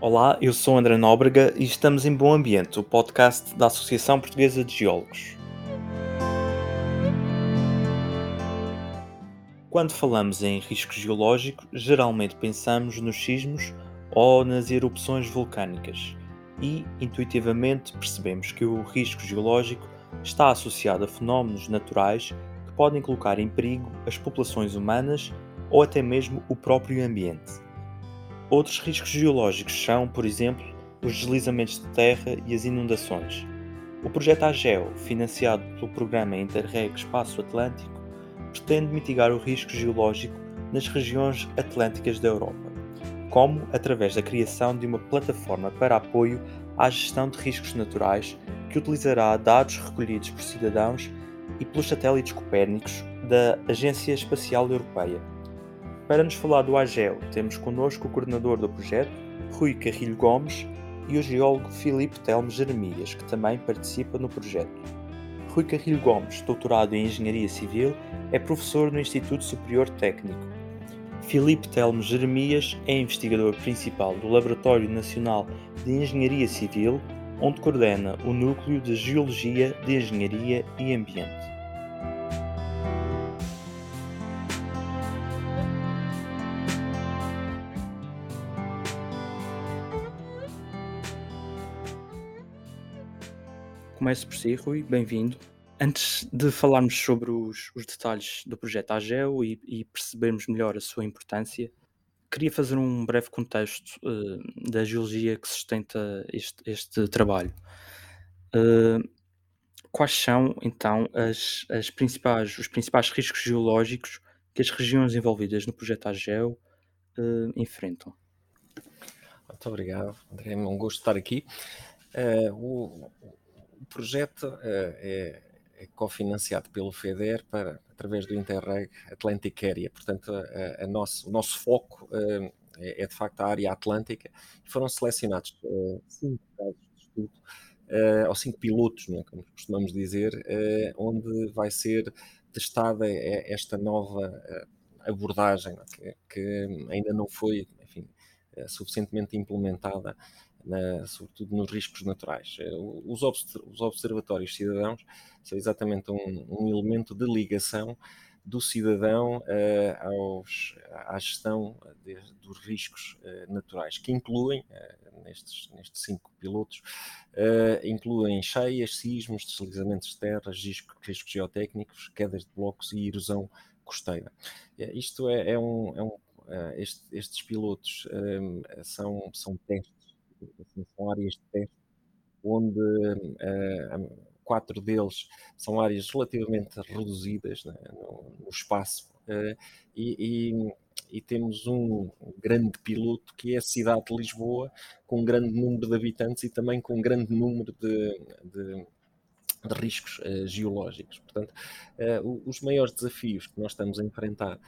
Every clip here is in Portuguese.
Olá, eu sou André Nóbrega e estamos em Bom Ambiente, o podcast da Associação Portuguesa de Geólogos. Quando falamos em risco geológico, geralmente pensamos nos sismos ou nas erupções vulcânicas e, intuitivamente, percebemos que o risco geológico está associado a fenómenos naturais que podem colocar em perigo as populações humanas ou até mesmo o próprio ambiente. Outros riscos geológicos são, por exemplo, os deslizamentos de terra e as inundações. O projeto AGEO, financiado pelo programa Interreg Espaço Atlântico, pretende mitigar o risco geológico nas regiões atlânticas da Europa, como através da criação de uma plataforma para apoio à gestão de riscos naturais que utilizará dados recolhidos por cidadãos e pelos satélites copérnicos da Agência Espacial Europeia para nos falar do AGEL, temos connosco o coordenador do projeto, Rui Carrilho Gomes, e o geólogo Filipe Telmo Jeremias, que também participa no projeto. Rui Carrilho Gomes, doutorado em Engenharia Civil, é professor no Instituto Superior Técnico. Filipe Telmo Jeremias é investigador principal do Laboratório Nacional de Engenharia Civil, onde coordena o Núcleo de Geologia de Engenharia e Ambiente. Começo por si, Rui, bem-vindo. Antes de falarmos sobre os, os detalhes do projeto AGEO e, e, percebermos melhor a sua importância, queria fazer um breve contexto uh, da geologia que sustenta este, este trabalho. Uh, quais são, então, as, as principais, os principais riscos geológicos que as regiões envolvidas no projeto AGEO uh, enfrentam? Muito obrigado, André. É um gosto estar aqui. o, o projeto uh, é, é cofinanciado pelo FEDER para, através do Interreg Atlantic Area. Portanto, a, a nosso, o nosso foco uh, é, é, de facto a área atlântica. Foram selecionados uh, cinco casos de estudo, ou cinco pilotos, né, como costumamos dizer, onde vai ser testada esta nova abordagem que, que, ainda não foi enfim, suficientemente implementada na, sobretudo nos riscos naturais. Eh, os, os observatórios cidadãos são exatamente um, um elemento de ligação do cidadão uh, aos, à gestão de, dos riscos uh, naturais, que incluem, uh, nestes, nestes cinco pilotos, incluem cheias, sismos, deslizamentos de terras, riscos, riscos geotécnicos, quedas de blocos e erosão costeira. isto é, é um, é um este, estes pilotos são, são testes assim, são áreas de teste onde uh, quatro deles são áreas relativamente reduzidas né, no, no, espaço uh, e, e, e, temos um grande piloto que é a cidade de Lisboa, com um grande número de habitantes e também com um grande número de, de de riscos uh, geológicos. Portanto, uh, os maiores desafios que nós estamos a enfrentar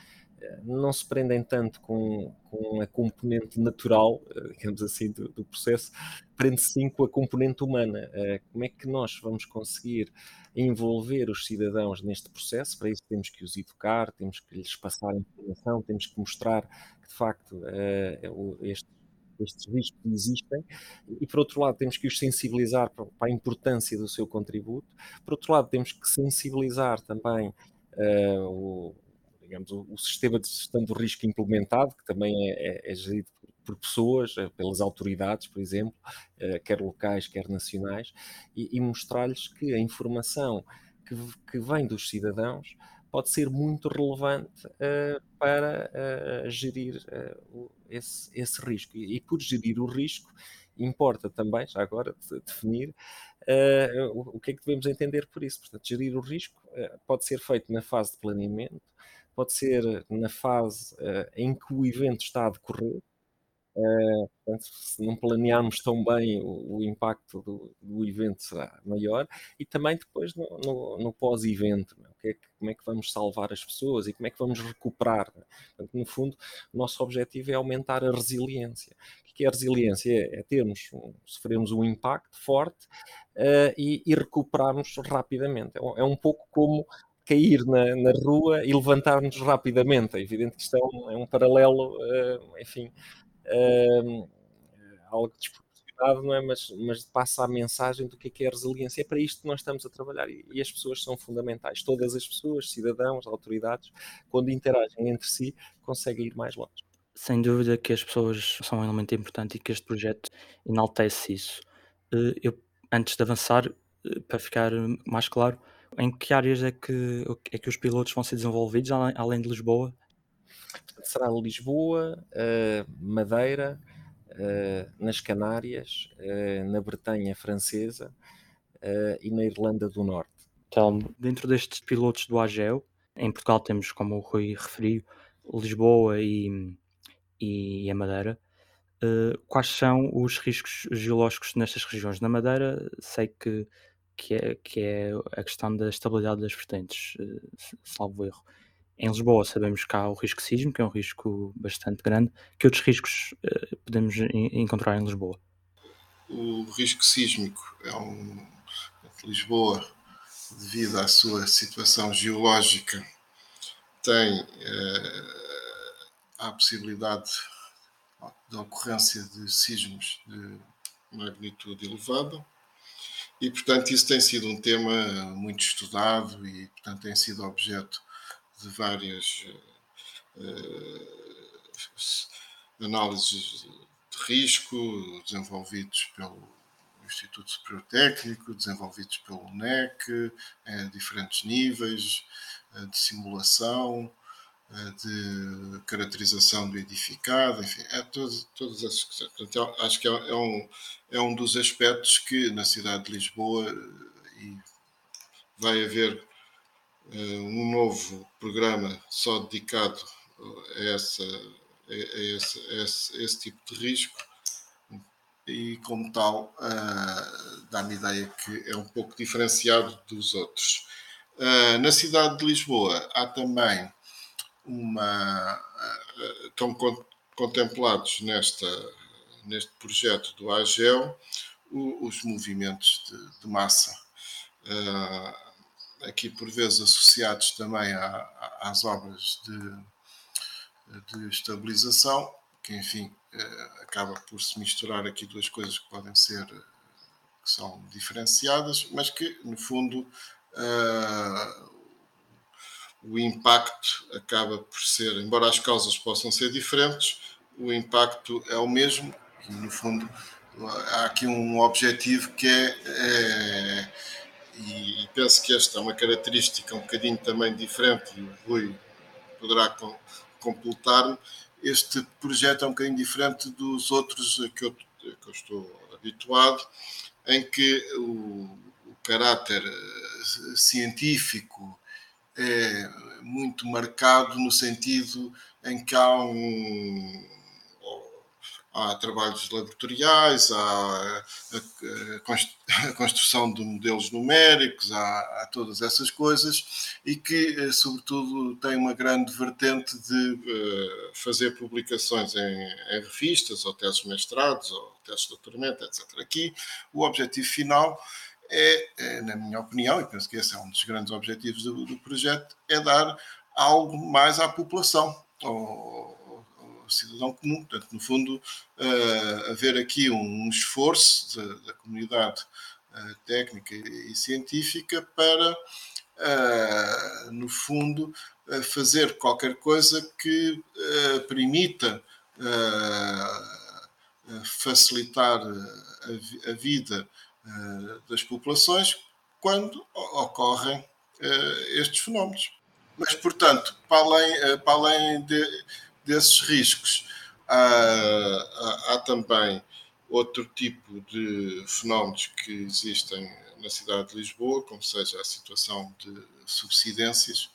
não se prendem tanto com, com a componente natural, eh, digamos assim, do, do processo, prende-se sim com a componente humana. Eh, como é que nós vamos conseguir envolver os cidadãos neste processo? Para isso temos que os educar, temos que lhes passar informação, temos que mostrar que de facto eh, este estes riscos existem, e por outro lado temos que os sensibilizar para a importância do seu contributo, por outro lado temos que sensibilizar também uh, o, digamos, o, o, sistema de gestão do risco implementado, que também é, é, é gerido por, pessoas, eh, pelas autoridades, por exemplo, uh, quer locais, quer nacionais, e, e mostrar-lhes que a informação que, que, vem dos cidadãos pode ser muito relevante uh, para uh, gerir esse, esse, risco. E, e, por gerir o risco, importa também, já agora, definir o, o, que é que devemos entender por isso. Portanto, gerir o risco pode ser feito na fase de planeamento, pode ser na fase uh, em que o evento está a decorrer. Uh, portanto, se não planearmos tão bem o, o impacto do, do, evento será maior e também depois no, no, no pós-evento, é? é como é que vamos salvar as pessoas e como é que vamos recuperar. Portanto, no fundo, o nosso objetivo é aumentar a resiliência. O que é a resiliência? É, é termos, um, um impacto forte uh, e, e, recuperarmos rapidamente. É, é um pouco como cair na, na rua e levantar-nos rapidamente. É evidente que isto é um, é um paralelo, uh, enfim, uh, algo desproporcionado, não é? Mas, mas passa a mensagem do que é, que é a resiliência. É para isto que nós estamos a trabalhar e, e as pessoas são fundamentais. Todas as pessoas, cidadãos, autoridades, quando interagem entre si, conseguem ir mais longe. Sem dúvida que as pessoas são um elemento importante e que este projeto enaltece isso. Eh, eu, antes de avançar, para ficar mais claro, em que áreas é que, é que os pilotos vão ser desenvolvidos, além de Lisboa? Será Lisboa, eh, Madeira, nas Canárias, na Bretanha Francesa e na Irlanda do Norte. Então, dentro destes pilotos do AGEO, em Portugal temos, como o Rui referiu, Lisboa e, e a Madeira. Uh, quais são os riscos geológicos nestas regiões? Na Madeira, sei que, que, é, que é a questão da estabilidade das vertentes, uh, salvo erro. Em Lisboa, sabemos que há o risco sísmico, que é um risco bastante grande. Que outros riscos uh, podemos encontrar em Lisboa? O risco sísmico é um. Lisboa, devido à sua situação geológica, tem a possibilidade da ocorrência de sismos de magnitude elevada e, portanto, isso tem sido um tema muito estudado e, portanto, tem sido objeto de várias uh, análises de risco desenvolvidos pelo Instituto Superior Técnico, desenvolvidos pelo NEC, em diferentes níveis uh, de simulação, eh, de caracterização do edificado, enfim, é todo, todas essas coisas. Portanto, acho que é, é, um, é um dos aspectos que na cidade de Lisboa e vai haver uh, um novo programa só dedicado a, essa, a, esse, a esse, a esse tipo de risco e como tal uh, dá-me ideia que é um pouco diferenciado dos outros. Uh, na cidade de Lisboa há também uma estão contemplados nesta neste projeto do AGEL os movimentos de, de massa. Uh, aqui por vezes associados também às obras de, de estabilização que enfim uh, acaba por se misturar aqui duas coisas que podem ser que são diferenciadas mas que no fundo o impacto acaba por ser, embora as causas possam ser diferentes, o impacto é o mesmo. E, no fundo, há aqui um objetivo que é, é e penso que esta é uma característica um bocadinho também diferente e o Rui poderá completar-me, este projeto é um bocadinho diferente dos outros que eu, que eu estou habituado, em que o, o caráter eh, científico é muito marcado no sentido em que há um há trabalhos laboratoriais, há a, construção de modelos numéricos, há, há, todas essas coisas e que, eh, sobretudo, tem uma grande vertente de uh, fazer publicações em, em, revistas, ou teses mestrados, ou teses de doutoramento, etc. Aqui, o objetivo final é, é, na minha opinião, e penso que esse é um dos grandes objetivos do, do projeto, é dar algo mais à população, ao, ao cidadão comum. Portanto, no fundo, uh, haver aqui um, esforço da, da comunidade uh, técnica e, científica para, uh, no fundo, fazer qualquer coisa que permita facilitar a, a vida das populações quando ocorrem uh, estes fenómenos. Mas, portanto, para além, uh, para além de, desses riscos, há, há, há, também outro tipo de fenómenos que existem na cidade de Lisboa, como seja a situação de subsidências,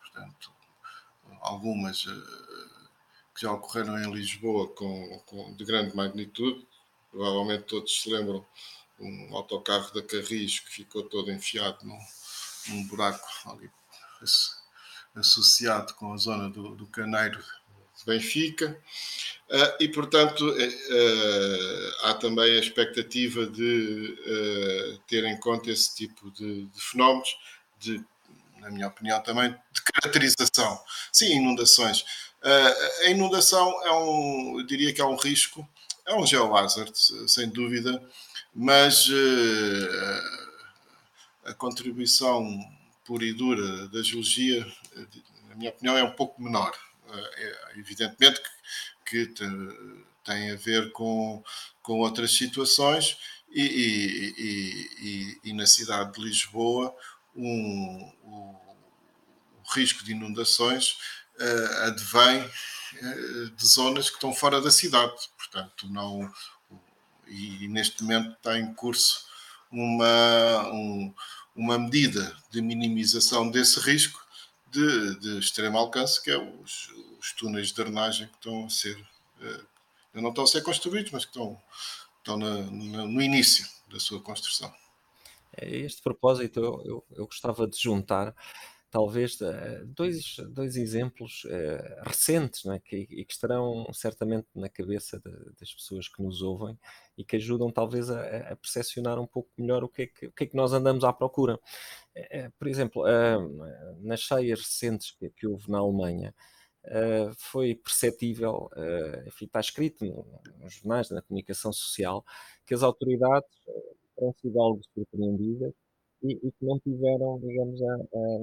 portanto, algumas que já ocorreram em Lisboa com, com, de grande magnitude, provavelmente todos se lembram um autocarro da Carris que ficou todo enfiado num, num buraco ali associado com a zona do, do Caneiro de Benfica. Uh, e, portanto, uh, há também a expectativa de uh, ter em conta esse tipo de, de, fenómenos, de, na minha opinião, também de caracterização. Sim, inundações. a inundação é um, eu diria que é um risco é um geohazard, sem dúvida, mas a contribuição pura e dura da geologia, na minha opinião, é um pouco menor. É, evidentemente que, que tem a ver com, com outras situações e, e, e, e na cidade de Lisboa um, o, risco de inundações uh, advém uh, de zonas que estão fora da cidade, portanto não e, neste momento está em curso uma, um, uma medida de minimização desse risco de, de extremo alcance, que é os, os túneis de drenagem que estão a ser uh, não estão a ser construídos, mas que estão, estão na, na, no início da sua construção. A este propósito, eu, eu, eu gostava de juntar talvez eh, dois, dois exemplos uh, recentes né, que, e que estarão certamente na cabeça de, das pessoas que nos ouvem e que ajudam talvez a, a percepcionar um pouco melhor o que é que, o que, é que nós andamos à procura. Uh, por exemplo, uh, nas cheias recentes que, que houve na Alemanha, Uh, foi perceptível, uh, enfim, está escrito nos jornais, na comunicação social, que as autoridades uh, terão sido algo surpreendidas e, e, que não tiveram, digamos, a, a,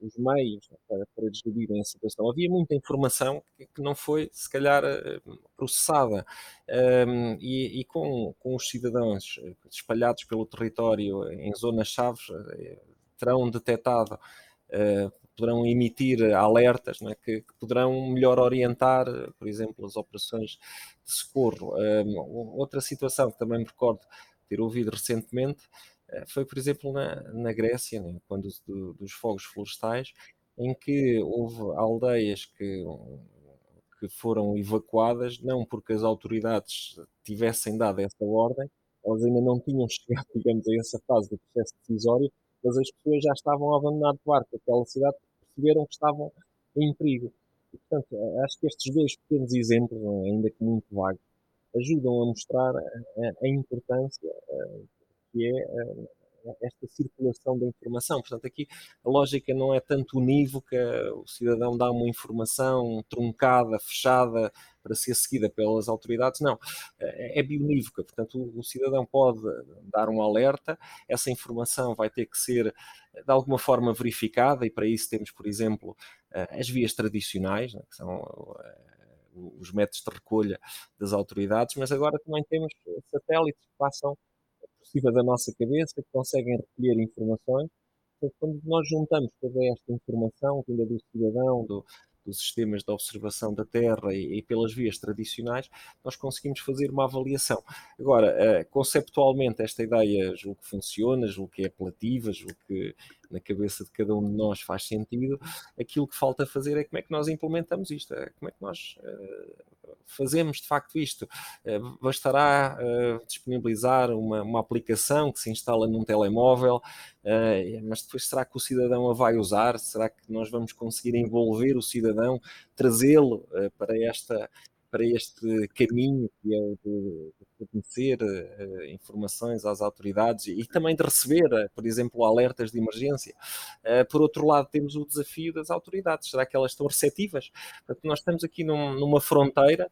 os meios para, para descobrirem a situação. Havia muita informação que, que não foi, se calhar, processada um, e, e com, com, os cidadãos espalhados pelo território em zonas-chave terão detectado poderão emitir alertas é? que, que, poderão melhor orientar, por exemplo, as operações de socorro. Um, outra situação que também me recordo ter ouvido recentemente eh, foi, por exemplo, na, na Grécia, né? quando do, dos fogos florestais, em que houve aldeias que, que foram evacuadas, não porque as autoridades tivessem dado essa ordem, elas ainda não tinham chegado, digamos, a essa fase do processo decisório, mas as pessoas já estavam a abandonar de barco aquela cidade perceberam que estavam em perigo. E, portanto, acho que estes dois pequenos exemplos, ainda que muito vagos, ajudam a mostrar a, a importância uh, que é uh, esta circulação da informação. Portanto, aqui a lógica não é tanto unívoca, o cidadão dá uma informação truncada, fechada, para ser seguida pelas autoridades, não. É, é bionívoca, portanto, o, cidadão pode dar um alerta, essa informação vai ter que ser de alguma forma verificada, e para isso temos, por exemplo, eh, as vias tradicionais, né, que são eh, os métodos de recolha das autoridades, mas agora também temos satélites que passam cima da nossa cabeça, que conseguem recolher informações. Quando nós juntamos toda esta informação, vinda do cidadão, do, dos sistemas de observação da Terra e, e, pelas vias tradicionais, nós conseguimos fazer uma avaliação. Agora, uh, conceptualmente, esta ideia julgo que funciona, julgo que é apelativa, julgo que na cabeça de cada um de nós faz sentido. Aquilo que falta fazer é como é que nós implementamos isto, é como é que nós uh, fazemos de facto isto. Uh, bastará uh, disponibilizar uma, uma, aplicação que se instala num telemóvel, mas depois será que o cidadão a vai usar? Será que nós vamos conseguir envolver o cidadão, trazê-lo para esta para este caminho que é o fornecer uh, informações às autoridades e também de receber, uh, por exemplo, alertas de emergência. Uh, por outro lado, temos o desafio das autoridades. Será que elas estão receptivas? Portanto, nós estamos aqui num, numa fronteira,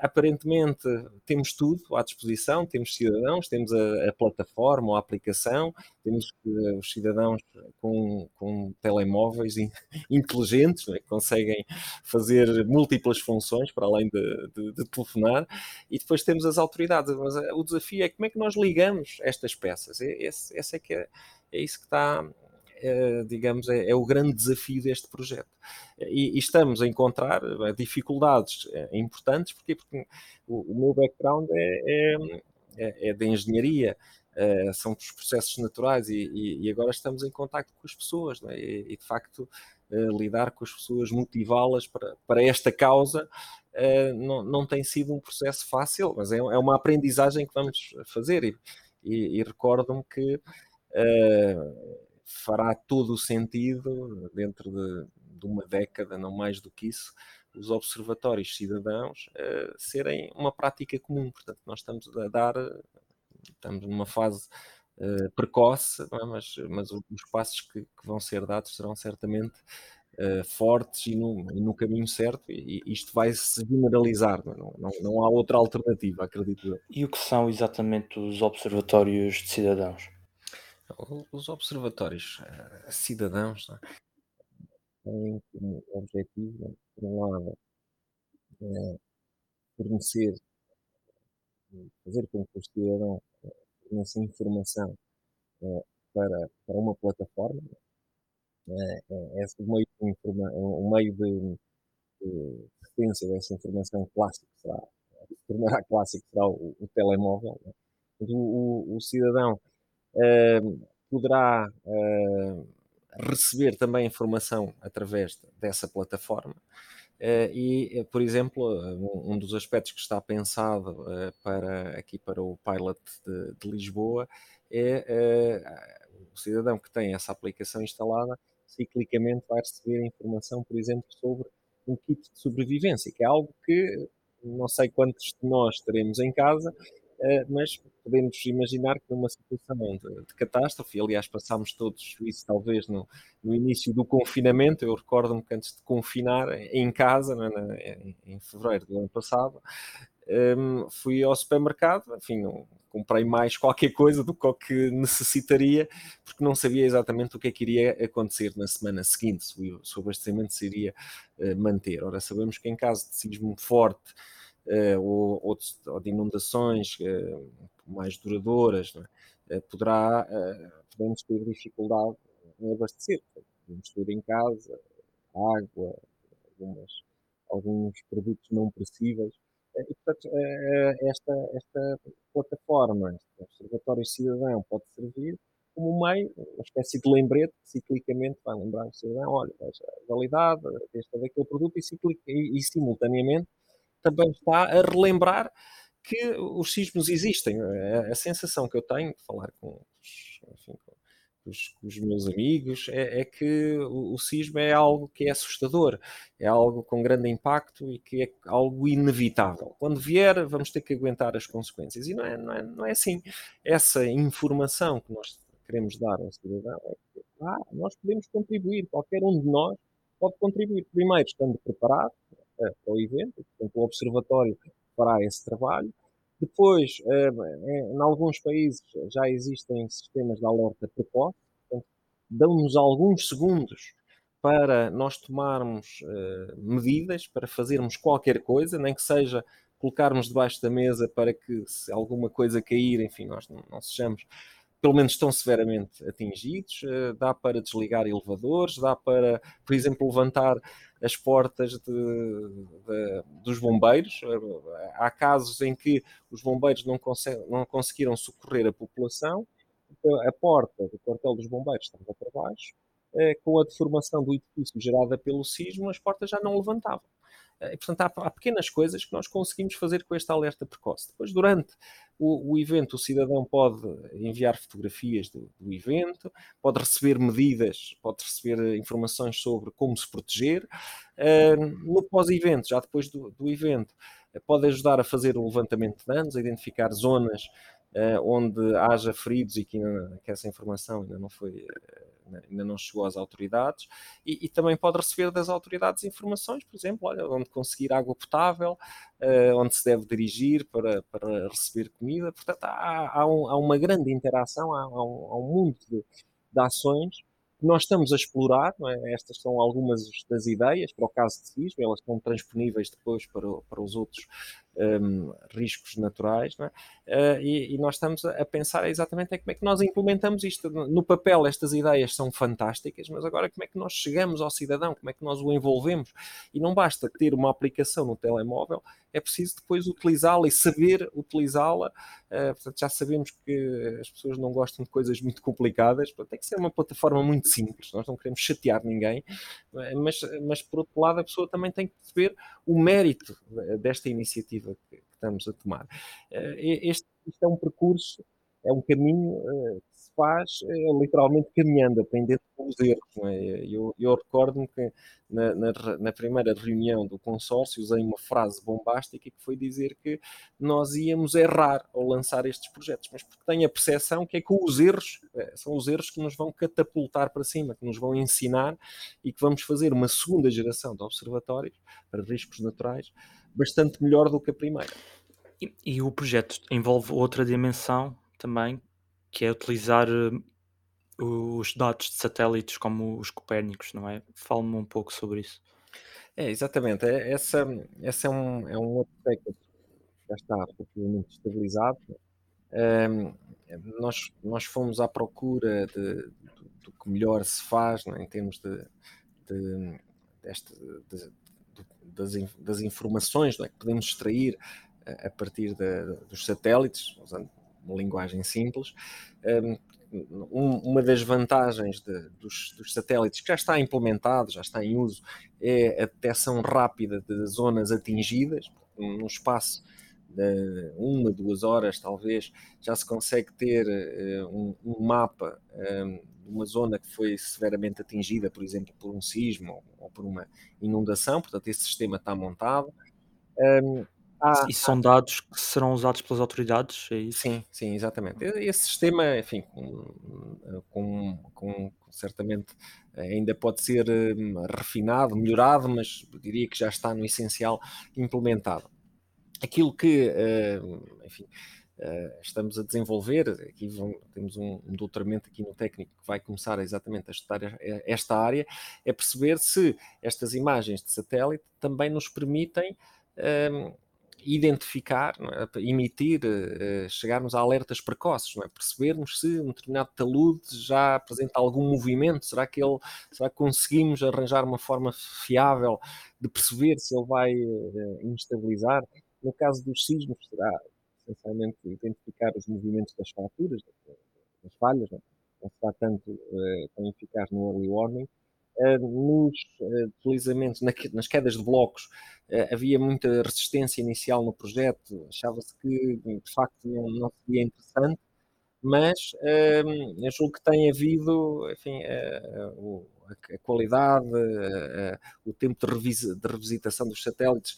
aparentemente temos tudo à disposição, temos cidadãos, temos a, a plataforma a aplicação, temos os cidadãos com, com telemóveis inteligentes, né, que conseguem fazer múltiplas funções para além de, de, de telefonar, e depois temos as autoridades mas eh, o desafio é como é que nós ligamos estas peças. Esse, esse é que é, é isso que está, é, digamos, é, é, o grande desafio deste projeto. E, e estamos a encontrar eh, dificuldades importantes, porque, porque o, o meu background é, é, é de engenharia, são os processos naturais e, e, e, agora estamos em contato com as pessoas é? e, de facto lidar com as pessoas, motivá-las para, para esta causa uh, não, não tem sido um processo fácil, mas é, é uma aprendizagem que vamos fazer e, e recordo-me que fará todo o sentido dentro de, de, uma década, não mais do que isso, os observatórios cidadãos serem uma prática comum. Portanto, nós estamos a dar estamos numa fase uh, precoce, é? mas, mas os passos que, que, vão ser dados serão certamente uh, fortes e no, e no, caminho certo, e, e isto vai se generalizar, não, não, não há outra alternativa, acredito eu. E o que são exatamente os observatórios de cidadãos? Os observatórios uh, cidadãos é? têm como objetivo, por um lado, é, fornecer, fazer com que o cidadão forneça informação é, para, para uma plataforma, é, é, é um meio de, informa, um meio de, de referência dessa informação clássico será, se tornará clássico será o, o telemóvel. Né? O, o, o, cidadão uh, poderá uh, receber também informação através dessa plataforma. Uh, e, por exemplo, um, um, dos aspectos que está pensado para aqui para o pilot de, de Lisboa é o cidadão que tem essa aplicação instalada ciclicamente vai receber informação, por exemplo, sobre um kit de sobrevivência, que é algo que não sei quantos de nós teremos em casa, eh, mas podemos imaginar que numa situação de, catástrofe, aliás passámos todos isso talvez no, no início do confinamento, eu recordo-me que antes de confinar em casa, é, em fevereiro do ano passado, um, fui ao supermercado, enfim, comprei mais qualquer coisa do que necessitaria, porque não sabia exatamente o que é que iria acontecer na semana seguinte, se o, se o abastecimento se iria uh, manter. Ora, sabemos que em caso de sismo forte uh, ou, ou, de, ou, de, inundações uh, mais duradouras, é? poderá, podemos ter dificuldade em abastecer. Podemos ter em casa água, algumas, alguns produtos não perecíveis e, portanto, eh, eh, esta, esta plataforma, este Observatório Cidadão, pode servir como meio, uma espécie de lembrete que ciclicamente vai lembrar o cidadão, olha, a validade deste daquele produto e, ciclic, e, e, simultaneamente também está a relembrar que os sismos existem. A, a sensação que eu tenho de falar com, enfim, com os, os meus amigos, é, é que o, o, é algo que é assustador, é algo com grande impacto e que é algo inevitável. Quando vier, vamos ter que aguentar as consequências. E não é, não é, não é assim. Essa informação que nós queremos dar ao cidadão é que ah, nós podemos contribuir, qualquer um de nós pode contribuir. Primeiro, estando preparado é, para o evento, portanto, o Observatório fará esse trabalho depois, eh, em alguns países já existem sistemas de alerta precoce, dão-nos alguns segundos para nós tomarmos uh, medidas, para fazermos qualquer coisa, nem que seja colocarmos debaixo da mesa para que se alguma coisa cair, enfim, nós não, não sejamos pelo menos tão severamente atingidos. Uh, dá para desligar elevadores, dá para, por exemplo, levantar as portas de, de, dos bombeiros. Há casos em que os bombeiros não, não conseguiram socorrer a população, a porta do quartel dos bombeiros estava para baixo, eh, com a deformação do edifício gerada pelo sismo, as portas já não levantavam. Eh, e, portanto, há, há, pequenas coisas que nós conseguimos fazer com este alerta precoce. Depois, durante o, o evento, o cidadão pode enviar fotografias do, do, evento, pode receber medidas, pode receber informações sobre como se proteger. Uh, no pós-evento, já depois do, do evento, pode ajudar a fazer o levantamento de danos, a identificar zonas onde haja feridos e que, ainda, que, essa informação ainda não foi ainda não chegou às autoridades e, e, também pode receber das autoridades informações, por exemplo, olha, onde conseguir água potável, uh, onde se deve dirigir para, para receber comida. Portanto, há, há, um, há uma grande interação, há, há, um, um, mundo de, de ações que nós estamos a explorar. É? Estas são algumas das ideias para o caso de sismo, elas estão transponíveis depois para, para os outros um, riscos naturais, é? uh, e, e, nós estamos a pensar exatamente como é que nós implementamos isto. No papel, estas ideias são fantásticas, mas agora como é que nós chegamos ao cidadão, como é que nós o envolvemos? E não basta ter uma aplicação no telemóvel, é preciso depois utilizá-la e saber utilizá-la. Uh, portanto, já sabemos que as pessoas não gostam de coisas muito complicadas, portanto, tem que ser uma plataforma muito simples. Nós não queremos chatear ninguém, mas, mas por outro lado, a pessoa também tem que perceber o mérito desta iniciativa que, que estamos a tomar. Eh, este, este, é um percurso é um caminho uh, que se faz uh, literalmente caminhando, aprendendo com os erros. É? Eu, eu recordo-me que na, na, na, primeira reunião do consórcio usei uma frase bombástica que foi dizer que nós íamos errar ao lançar estes projetos, mas porque tenho a percepção que é que os erros são os erros que nos vão catapultar para cima, que nos vão ensinar e que vamos fazer uma segunda geração de observatórios para riscos naturais bastante melhor do que a primeira. E, e o projeto envolve outra dimensão também, que é utilizar uh, os dados de satélites como os Copérnicos, não é? Fale-me um pouco sobre isso. É, exatamente. É, essa, essa é, um, é um outro aspecto que já está relativamente estabilizado. Um, nós, nós fomos à procura de, do, do, que melhor se faz é? em termos de, de, deste, de das, das, informações é? que podemos extrair a partir de, dos satélites, usando uma linguagem simples. Um, uma das vantagens de, dos, dos, satélites que já está implementado, já está em uso, é a detecção rápida de zonas atingidas, num espaço de uma, duas horas, talvez, já se consegue ter uh, um, um, mapa um, de uma zona que foi severamente atingida, por exemplo, por um sismo ou, ou por uma inundação, portanto, esse sistema está montado. Um, ah, e são dados que serão usados pelas autoridades, é isso? Sim, sim, exatamente. Esse sistema, enfim, com, com, com certamente ainda pode ser hum, refinado, melhorado, mas diria que já está no essencial implementado. Aquilo que, hum, enfim, Uh, estamos a desenvolver. Aqui temos um, um, doutoramento aqui no técnico que vai começar exatamente a estudar esta área, é perceber se estas imagens de satélite também nos permitem um, identificar, é? emitir, uh, chegarmos a alertas precoces, é? percebermos se um determinado talude já apresenta algum movimento, será que ele, será que conseguimos arranjar uma forma fiável de perceber se ele vai uh, instabilizar? No caso dos sismos, será essencialmente identificar os movimentos das fraturas, das falhas, não, é? será tanto uh, tão eficaz no early warning, eh, nos eh, deslizamentos, nas quedas de blocos, eh, havia muita resistência inicial no projeto, achava-se que de facto não, não seria interessante, mas eu julgo que tem havido, enfim, a, qualidade, o tempo de, revisitação dos satélites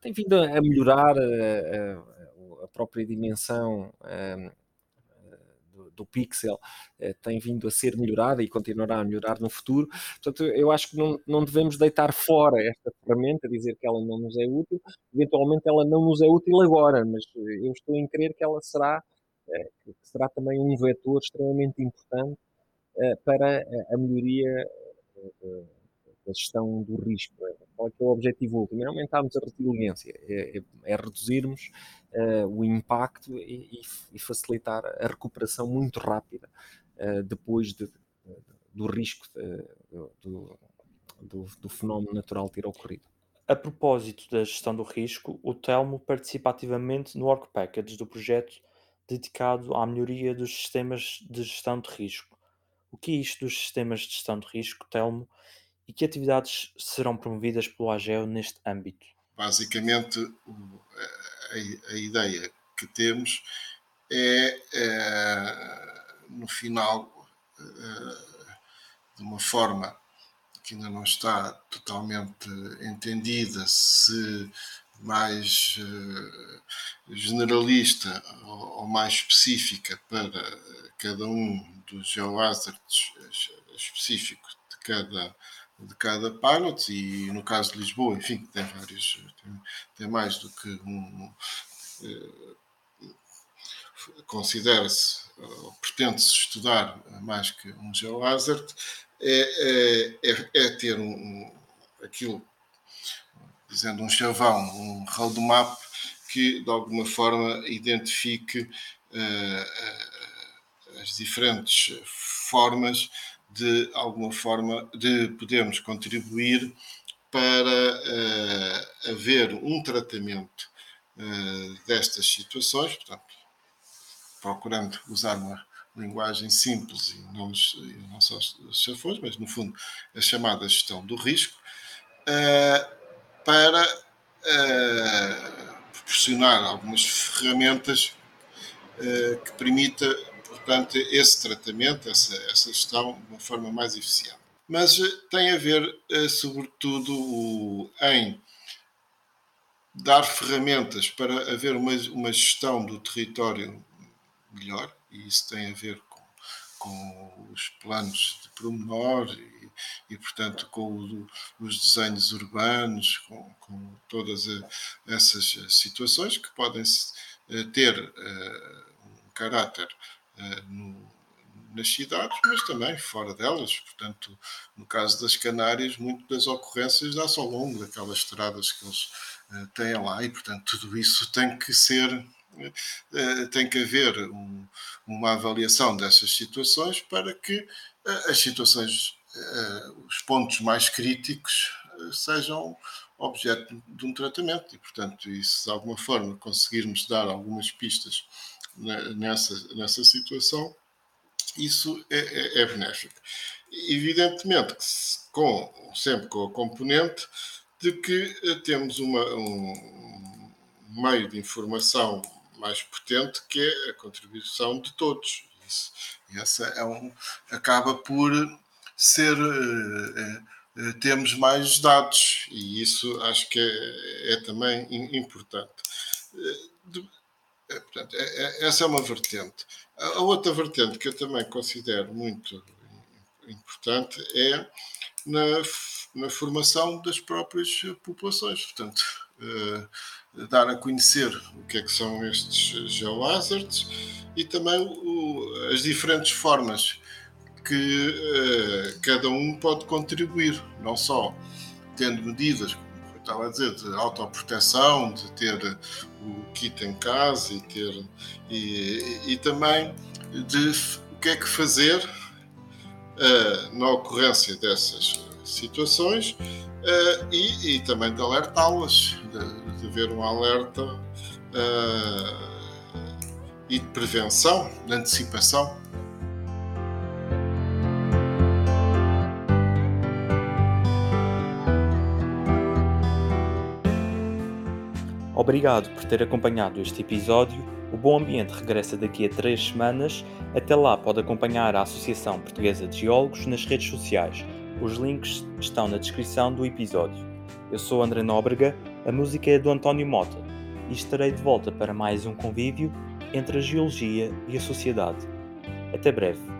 tem vindo a melhorar a, própria dimensão do Pixel eh, tem vindo a ser melhorada e continuará a melhorar no futuro. Portanto, eu acho que não, não devemos deitar fora esta ferramenta, dizer que ela não nos é útil. Eventualmente ela não nos é útil agora, mas eh, eu estou em crer que ela será, eh, que será também um vetor extremamente importante para a melhoria da gestão do risco. É? Qual é, é o objetivo último? É aumentarmos a resiliência, é, é, é reduzirmos uh, o impacto e, e, facilitar a recuperação muito rápida uh, depois de, do risco de, do, do, do fenómeno natural ter ocorrido. A propósito da gestão do risco, o Telmo participa ativamente no Work Package do projeto dedicado à melhoria dos sistemas de gestão de risco. O que é isto dos sistemas de gestão de risco, Telmo, e que atividades serão promovidas pelo AGEO neste âmbito? Basicamente, a, a ideia que temos é, é no final, é, de uma forma que ainda não está totalmente entendida, se mais uh, generalista ou, ou, mais específica para cada um dos geohazards específicos de cada de cada pilot e no caso de Lisboa, enfim, tem vários, tem, tem mais do que um. Eh, considera-se ou pretende-se estudar mais que um geohazard, é, é, é, é ter um, um, aquilo, dizendo um chavão, um roadmap que de alguma forma identifique uh, as diferentes formas de alguma forma de podermos contribuir para uh, haver um tratamento uh, destas situações, portanto, procurando usar uma linguagem simples e não, e não só os chafões, mas no fundo a chamada gestão do risco, uh, para proporcionar algumas ferramentas que permita, portanto, esse tratamento, essa, essa gestão de uma forma mais eficiente. Mas tem a ver, sobretudo, em dar ferramentas para haver uma, uma gestão do território melhor, e isso tem a ver com, com os planos de promenor e, e portanto, com o, os desenhos urbanos, com, com, todas essas situações que podem eh, ter uh, um caráter no, nas cidades, mas também fora delas. Portanto, no caso das Canárias, muitas das ocorrências dá-se ao longo daquelas estradas que eles uh, têm lá e, portanto, tudo isso tem que ser, uh, tem que haver um, uma avaliação dessas situações para que as situações, os pontos mais críticos sejam objeto de um tratamento e, portanto, e se de alguma forma conseguirmos dar algumas pistas nessa, nessa situação, isso é, é, é benéfico. Evidentemente que com, sempre com a componente de que eh, temos uma, um meio de informação mais potente que é a contribuição de todos. Isso, essa é um, acaba por ser. É, temos mais dados e isso acho que é, é também importante. De, portanto, essa é uma vertente. A outra vertente que eu também considero muito importante é na, na formação das próprias populações. Portanto, uh, dar a conhecer o que é que são estes geohazards e também o, as diferentes formas que uh, cada um pode contribuir, não só tendo medidas, estava a dizer, de autoproteção, de ter o kit em casa e ter e, e também de o que é que fazer uh, na ocorrência dessas situações uh, e, e, também de alertá-las, de, de ver um alerta uh, e de prevenção, de antecipação. Obrigado por ter acompanhado este episódio. O Bom Ambiente regressa daqui a três semanas. Até lá pode acompanhar a Associação Portuguesa de Geólogos nas redes sociais. Os links estão na descrição do episódio. Eu sou André Nóbrega, a música é do António Mota e estarei de volta para mais um convívio entre a geologia e a sociedade. Até breve.